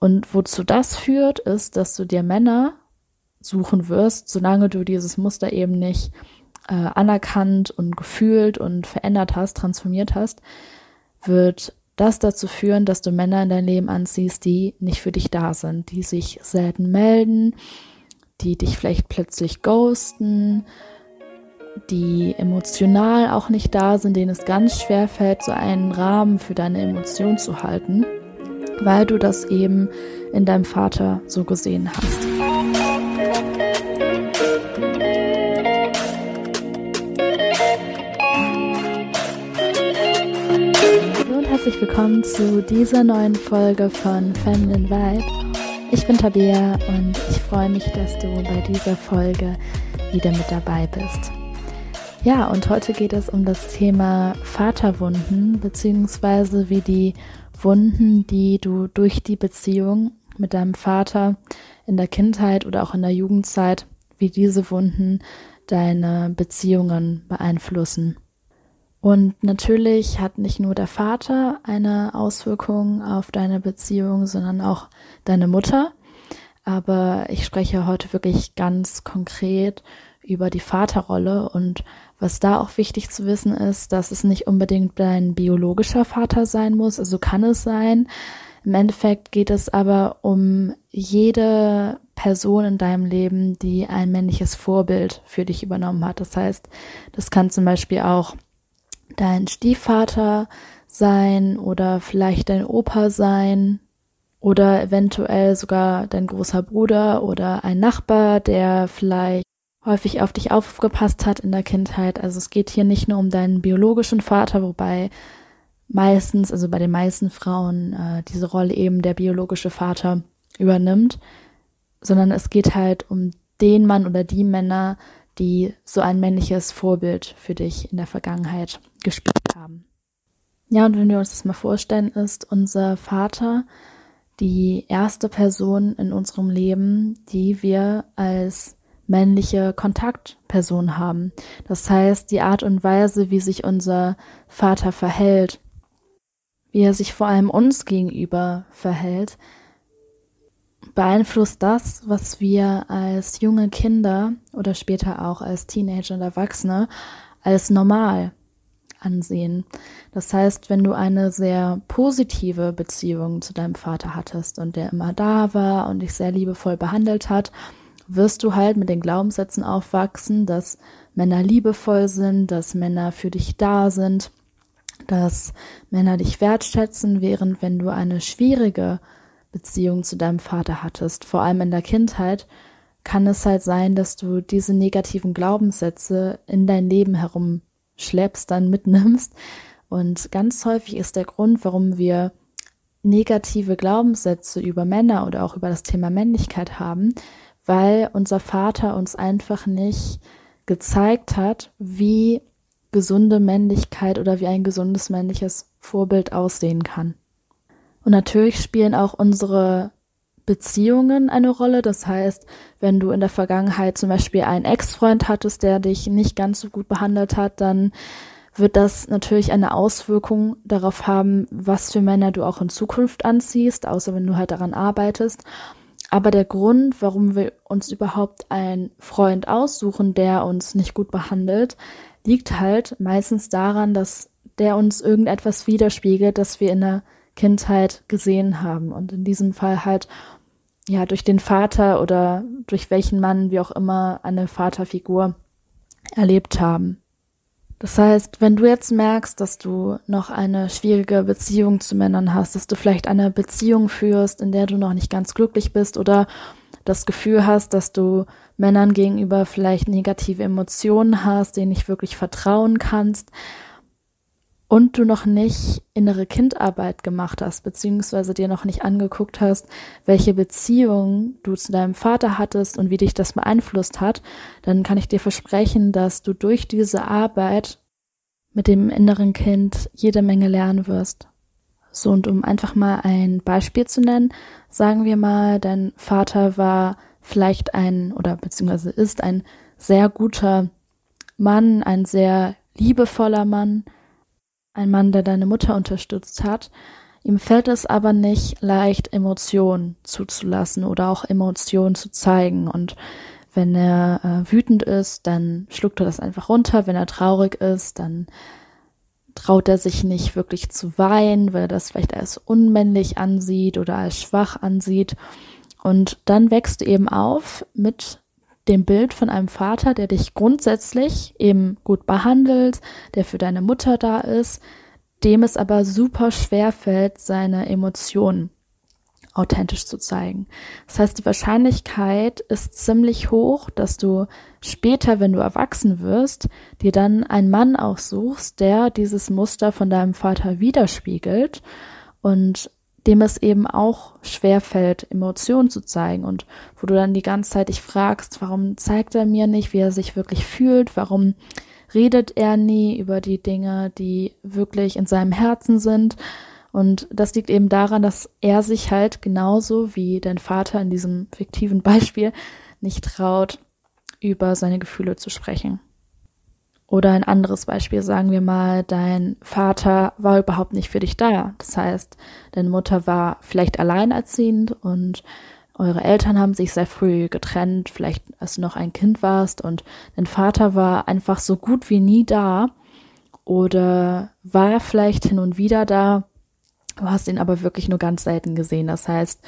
Und wozu das führt, ist, dass du dir Männer suchen wirst, solange du dieses Muster eben nicht äh, anerkannt und gefühlt und verändert hast, transformiert hast, wird das dazu führen, dass du Männer in dein Leben anziehst, die nicht für dich da sind, die sich selten melden, die dich vielleicht plötzlich ghosten, die emotional auch nicht da sind, denen es ganz schwer fällt, so einen Rahmen für deine Emotion zu halten, weil du das eben in deinem Vater so gesehen hast. und herzlich willkommen zu dieser neuen Folge von Feminine Vibe. Ich bin Tabea und ich freue mich, dass du bei dieser Folge wieder mit dabei bist. Ja, und heute geht es um das Thema Vaterwunden, beziehungsweise wie die Wunden, die du durch die Beziehung mit deinem Vater in der Kindheit oder auch in der Jugendzeit, wie diese Wunden deine Beziehungen beeinflussen. Und natürlich hat nicht nur der Vater eine Auswirkung auf deine Beziehung, sondern auch deine Mutter. Aber ich spreche heute wirklich ganz konkret über die Vaterrolle und was da auch wichtig zu wissen ist, dass es nicht unbedingt dein biologischer Vater sein muss, also kann es sein. Im Endeffekt geht es aber um jede Person in deinem Leben, die ein männliches Vorbild für dich übernommen hat. Das heißt, das kann zum Beispiel auch dein Stiefvater sein oder vielleicht dein Opa sein oder eventuell sogar dein großer Bruder oder ein Nachbar, der vielleicht häufig auf dich aufgepasst hat in der Kindheit. Also es geht hier nicht nur um deinen biologischen Vater, wobei meistens, also bei den meisten Frauen, äh, diese Rolle eben der biologische Vater übernimmt, sondern es geht halt um den Mann oder die Männer, die so ein männliches Vorbild für dich in der Vergangenheit gespielt haben. Ja, und wenn wir uns das mal vorstellen, ist unser Vater die erste Person in unserem Leben, die wir als männliche Kontaktperson haben. Das heißt, die Art und Weise, wie sich unser Vater verhält, wie er sich vor allem uns gegenüber verhält, beeinflusst das, was wir als junge Kinder oder später auch als Teenager und Erwachsene als normal ansehen. Das heißt, wenn du eine sehr positive Beziehung zu deinem Vater hattest und der immer da war und dich sehr liebevoll behandelt hat, wirst du halt mit den Glaubenssätzen aufwachsen, dass Männer liebevoll sind, dass Männer für dich da sind, dass Männer dich wertschätzen, während wenn du eine schwierige Beziehung zu deinem Vater hattest, vor allem in der Kindheit, kann es halt sein, dass du diese negativen Glaubenssätze in dein Leben herumschleppst, dann mitnimmst. Und ganz häufig ist der Grund, warum wir negative Glaubenssätze über Männer oder auch über das Thema Männlichkeit haben, weil unser Vater uns einfach nicht gezeigt hat, wie gesunde Männlichkeit oder wie ein gesundes männliches Vorbild aussehen kann. Und natürlich spielen auch unsere Beziehungen eine Rolle. Das heißt, wenn du in der Vergangenheit zum Beispiel einen Ex-Freund hattest, der dich nicht ganz so gut behandelt hat, dann wird das natürlich eine Auswirkung darauf haben, was für Männer du auch in Zukunft anziehst, außer wenn du halt daran arbeitest. Aber der Grund, warum wir uns überhaupt einen Freund aussuchen, der uns nicht gut behandelt, liegt halt meistens daran, dass der uns irgendetwas widerspiegelt, das wir in der Kindheit gesehen haben. Und in diesem Fall halt, ja, durch den Vater oder durch welchen Mann, wie auch immer, eine Vaterfigur erlebt haben. Das heißt, wenn du jetzt merkst, dass du noch eine schwierige Beziehung zu Männern hast, dass du vielleicht eine Beziehung führst, in der du noch nicht ganz glücklich bist oder das Gefühl hast, dass du Männern gegenüber vielleicht negative Emotionen hast, denen nicht wirklich vertrauen kannst, und du noch nicht innere Kindarbeit gemacht hast, beziehungsweise dir noch nicht angeguckt hast, welche Beziehung du zu deinem Vater hattest und wie dich das beeinflusst hat, dann kann ich dir versprechen, dass du durch diese Arbeit mit dem inneren Kind jede Menge lernen wirst. So, und um einfach mal ein Beispiel zu nennen, sagen wir mal, dein Vater war vielleicht ein oder beziehungsweise ist ein sehr guter Mann, ein sehr liebevoller Mann, ein Mann, der deine Mutter unterstützt hat, Ihm fällt es aber nicht leicht, Emotionen zuzulassen oder auch Emotionen zu zeigen. Und wenn er äh, wütend ist, dann schluckt er das einfach runter. Wenn er traurig ist, dann traut er sich nicht wirklich zu weinen, weil er das vielleicht als unmännlich ansieht oder als schwach ansieht. Und dann wächst eben auf mit dem Bild von einem Vater, der dich grundsätzlich eben gut behandelt, der für deine Mutter da ist, dem es aber super schwer fällt, seine Emotionen authentisch zu zeigen. Das heißt, die Wahrscheinlichkeit ist ziemlich hoch, dass du später, wenn du erwachsen wirst, dir dann einen Mann aussuchst, der dieses Muster von deinem Vater widerspiegelt und dem es eben auch schwer fällt, Emotionen zu zeigen und wo du dann die ganze Zeit dich fragst, warum zeigt er mir nicht, wie er sich wirklich fühlt, warum redet er nie über die Dinge, die wirklich in seinem Herzen sind. Und das liegt eben daran, dass er sich halt genauso wie dein Vater in diesem fiktiven Beispiel nicht traut, über seine Gefühle zu sprechen. Oder ein anderes Beispiel, sagen wir mal, dein Vater war überhaupt nicht für dich da. Das heißt, deine Mutter war vielleicht alleinerziehend und eure Eltern haben sich sehr früh getrennt, vielleicht als du noch ein Kind warst und dein Vater war einfach so gut wie nie da oder war vielleicht hin und wieder da, du hast ihn aber wirklich nur ganz selten gesehen. Das heißt,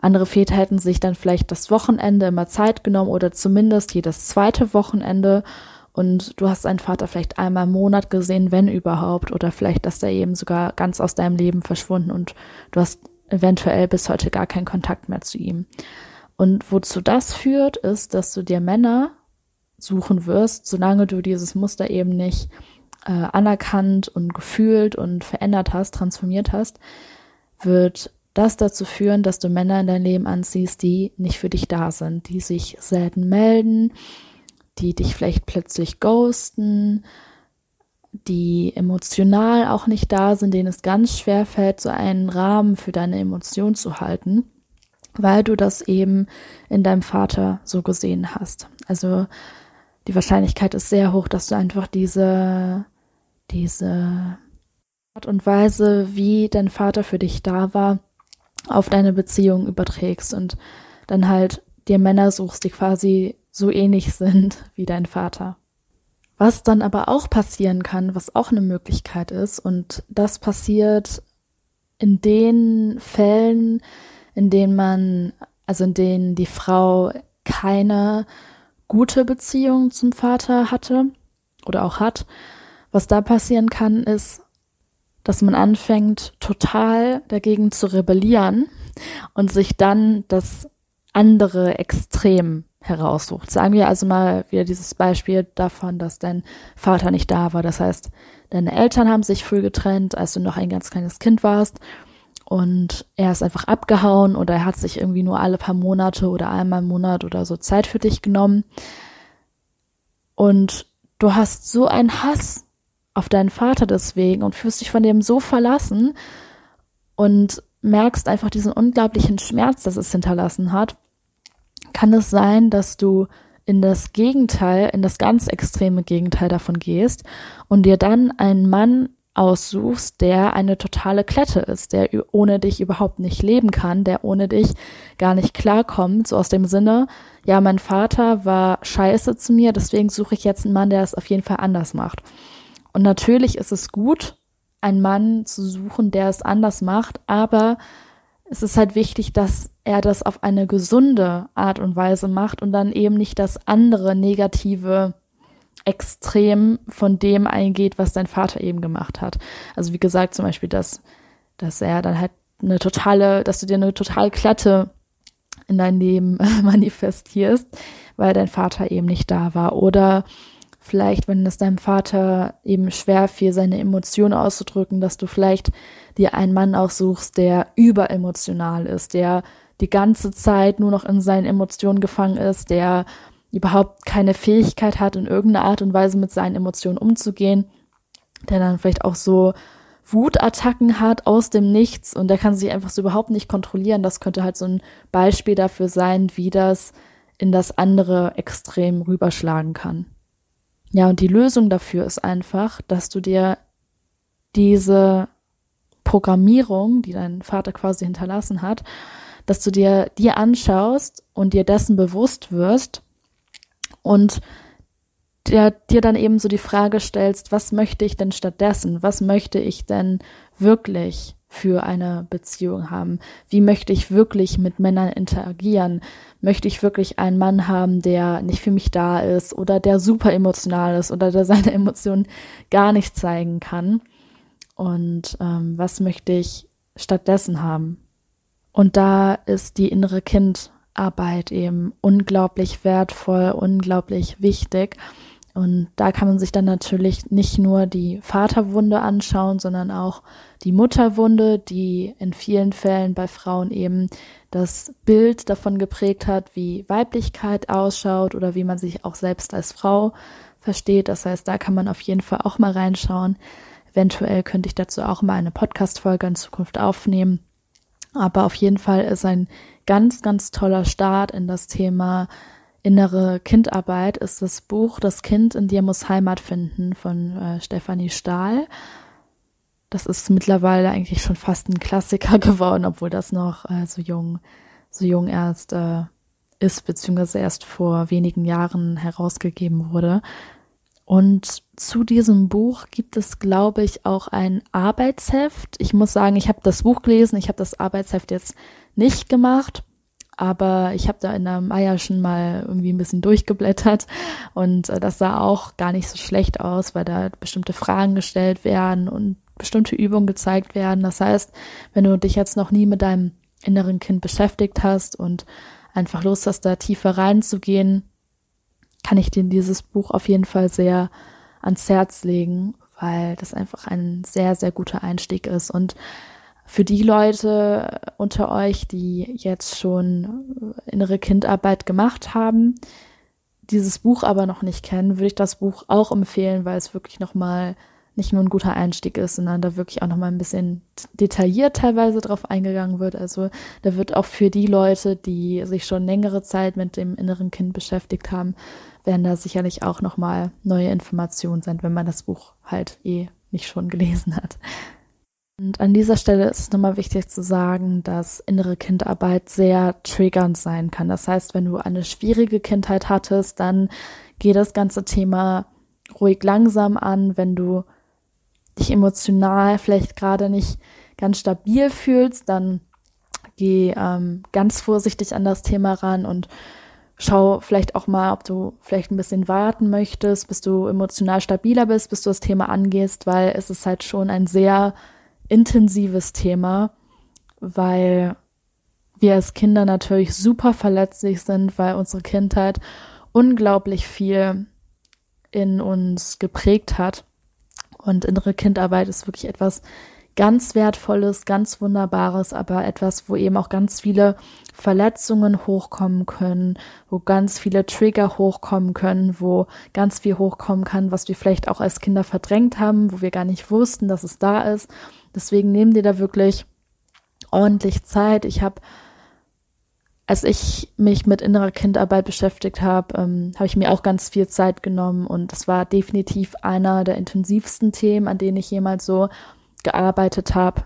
andere Väter hätten sich dann vielleicht das Wochenende immer Zeit genommen oder zumindest jedes zweite Wochenende und du hast deinen Vater vielleicht einmal im Monat gesehen, wenn überhaupt, oder vielleicht, dass er eben sogar ganz aus deinem Leben verschwunden und du hast eventuell bis heute gar keinen Kontakt mehr zu ihm. Und wozu das führt, ist, dass du dir Männer suchen wirst, solange du dieses Muster eben nicht äh, anerkannt und gefühlt und verändert hast, transformiert hast, wird das dazu führen, dass du Männer in dein Leben anziehst, die nicht für dich da sind, die sich selten melden, die dich vielleicht plötzlich ghosten, die emotional auch nicht da sind, denen es ganz schwer fällt, so einen Rahmen für deine Emotion zu halten, weil du das eben in deinem Vater so gesehen hast. Also die Wahrscheinlichkeit ist sehr hoch, dass du einfach diese, diese Art und Weise, wie dein Vater für dich da war, auf deine Beziehung überträgst und dann halt dir Männer suchst, die quasi so ähnlich sind wie dein Vater. Was dann aber auch passieren kann, was auch eine Möglichkeit ist, und das passiert in den Fällen, in denen man, also in denen die Frau keine gute Beziehung zum Vater hatte oder auch hat, was da passieren kann, ist, dass man anfängt, total dagegen zu rebellieren und sich dann das andere Extrem heraussucht. Sagen wir also mal wieder dieses Beispiel davon, dass dein Vater nicht da war. Das heißt, deine Eltern haben sich früh getrennt, als du noch ein ganz kleines Kind warst. Und er ist einfach abgehauen oder er hat sich irgendwie nur alle paar Monate oder einmal im Monat oder so Zeit für dich genommen. Und du hast so einen Hass auf deinen Vater deswegen und fühlst dich von dem so verlassen und merkst einfach diesen unglaublichen Schmerz, das es hinterlassen hat kann es sein, dass du in das Gegenteil, in das ganz extreme Gegenteil davon gehst und dir dann einen Mann aussuchst, der eine totale Klette ist, der ohne dich überhaupt nicht leben kann, der ohne dich gar nicht klarkommt, so aus dem Sinne, ja, mein Vater war scheiße zu mir, deswegen suche ich jetzt einen Mann, der es auf jeden Fall anders macht. Und natürlich ist es gut, einen Mann zu suchen, der es anders macht, aber es ist halt wichtig, dass er das auf eine gesunde Art und Weise macht und dann eben nicht das andere negative Extrem von dem eingeht, was dein Vater eben gemacht hat. Also wie gesagt, zum Beispiel, dass, dass er dann halt eine totale, dass du dir eine total glatte in dein Leben manifestierst, weil dein Vater eben nicht da war. Oder vielleicht, wenn es deinem Vater eben schwer fiel, seine Emotionen auszudrücken, dass du vielleicht dir einen Mann aussuchst, der überemotional ist, der die ganze Zeit nur noch in seinen Emotionen gefangen ist, der überhaupt keine Fähigkeit hat, in irgendeiner Art und Weise mit seinen Emotionen umzugehen, der dann vielleicht auch so Wutattacken hat aus dem Nichts und der kann sich einfach so überhaupt nicht kontrollieren. Das könnte halt so ein Beispiel dafür sein, wie das in das andere Extrem rüberschlagen kann. Ja, und die Lösung dafür ist einfach, dass du dir diese Programmierung, die dein Vater quasi hinterlassen hat, dass du dir die anschaust und dir dessen bewusst wirst und der, dir dann eben so die Frage stellst, was möchte ich denn stattdessen? Was möchte ich denn wirklich für eine Beziehung haben? Wie möchte ich wirklich mit Männern interagieren? Möchte ich wirklich einen Mann haben, der nicht für mich da ist oder der super emotional ist oder der seine Emotionen gar nicht zeigen kann? Und ähm, was möchte ich stattdessen haben? Und da ist die innere Kindarbeit eben unglaublich wertvoll, unglaublich wichtig. Und da kann man sich dann natürlich nicht nur die Vaterwunde anschauen, sondern auch die Mutterwunde, die in vielen Fällen bei Frauen eben das Bild davon geprägt hat, wie Weiblichkeit ausschaut oder wie man sich auch selbst als Frau versteht. Das heißt, da kann man auf jeden Fall auch mal reinschauen. Eventuell könnte ich dazu auch mal eine Podcast-Folge in Zukunft aufnehmen. Aber auf jeden Fall ist ein ganz, ganz toller Start in das Thema innere Kindarbeit ist das Buch Das Kind in dir muss Heimat finden von äh, Stefanie Stahl. Das ist mittlerweile eigentlich schon fast ein Klassiker geworden, obwohl das noch äh, so jung, so jung erst äh, ist, beziehungsweise erst vor wenigen Jahren herausgegeben wurde. Und zu diesem Buch gibt es, glaube ich, auch ein Arbeitsheft. Ich muss sagen, ich habe das Buch gelesen, ich habe das Arbeitsheft jetzt nicht gemacht. Aber ich habe da in der Maya schon mal irgendwie ein bisschen durchgeblättert und äh, das sah auch gar nicht so schlecht aus, weil da bestimmte Fragen gestellt werden und bestimmte Übungen gezeigt werden. Das heißt, wenn du dich jetzt noch nie mit deinem inneren Kind beschäftigt hast und einfach Lust hast, da tiefer reinzugehen, kann ich dir dieses Buch auf jeden Fall sehr ans Herz legen, weil das einfach ein sehr, sehr guter Einstieg ist. Und für die Leute unter euch, die jetzt schon innere Kindarbeit gemacht haben, dieses Buch aber noch nicht kennen, würde ich das Buch auch empfehlen, weil es wirklich nochmal nicht nur ein guter Einstieg ist, sondern da wirklich auch nochmal ein bisschen detailliert teilweise drauf eingegangen wird. Also da wird auch für die Leute, die sich schon längere Zeit mit dem inneren Kind beschäftigt haben, werden da sicherlich auch nochmal neue Informationen sein, wenn man das Buch halt eh nicht schon gelesen hat. Und an dieser Stelle ist es nochmal wichtig zu sagen, dass innere Kindarbeit sehr triggernd sein kann. Das heißt, wenn du eine schwierige Kindheit hattest, dann geh das ganze Thema ruhig langsam an. Wenn du dich emotional vielleicht gerade nicht ganz stabil fühlst, dann geh ähm, ganz vorsichtig an das Thema ran und schau vielleicht auch mal, ob du vielleicht ein bisschen warten möchtest, bis du emotional stabiler bist, bis du das Thema angehst, weil es ist halt schon ein sehr intensives Thema, weil wir als Kinder natürlich super verletzlich sind, weil unsere Kindheit unglaublich viel in uns geprägt hat. Und innere Kindarbeit ist wirklich etwas ganz Wertvolles, ganz Wunderbares, aber etwas, wo eben auch ganz viele Verletzungen hochkommen können, wo ganz viele Trigger hochkommen können, wo ganz viel hochkommen kann, was wir vielleicht auch als Kinder verdrängt haben, wo wir gar nicht wussten, dass es da ist. Deswegen nehmen dir da wirklich ordentlich Zeit. Ich habe, als ich mich mit innerer Kindarbeit beschäftigt habe, ähm, habe ich mir auch ganz viel Zeit genommen und das war definitiv einer der intensivsten Themen, an denen ich jemals so gearbeitet habe.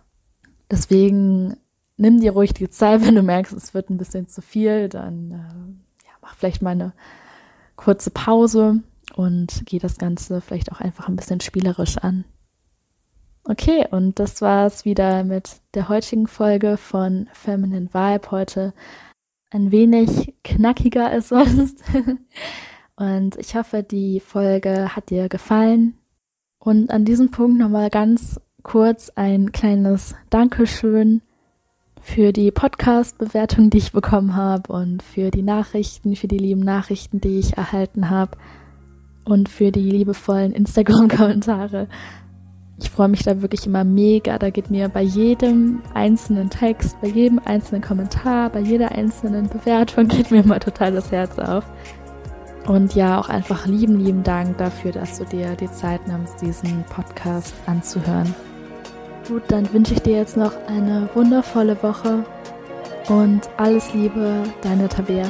Deswegen nimm dir ruhig die Zeit, wenn du merkst, es wird ein bisschen zu viel, dann äh, ja, mach vielleicht mal eine kurze Pause und geh das Ganze vielleicht auch einfach ein bisschen spielerisch an. Okay, und das war's wieder mit der heutigen Folge von Feminine Vibe. Heute ein wenig knackiger als sonst. und ich hoffe, die Folge hat dir gefallen. Und an diesem Punkt nochmal ganz kurz ein kleines Dankeschön für die Podcast-Bewertung, die ich bekommen habe und für die Nachrichten, für die lieben Nachrichten, die ich erhalten habe und für die liebevollen Instagram-Kommentare. Ich freue mich da wirklich immer mega. Da geht mir bei jedem einzelnen Text, bei jedem einzelnen Kommentar, bei jeder einzelnen Bewertung geht mir immer total das Herz auf. Und ja, auch einfach lieben, lieben Dank dafür, dass du dir die Zeit nimmst, diesen Podcast anzuhören. Gut, dann wünsche ich dir jetzt noch eine wundervolle Woche und alles Liebe, deine Tabea.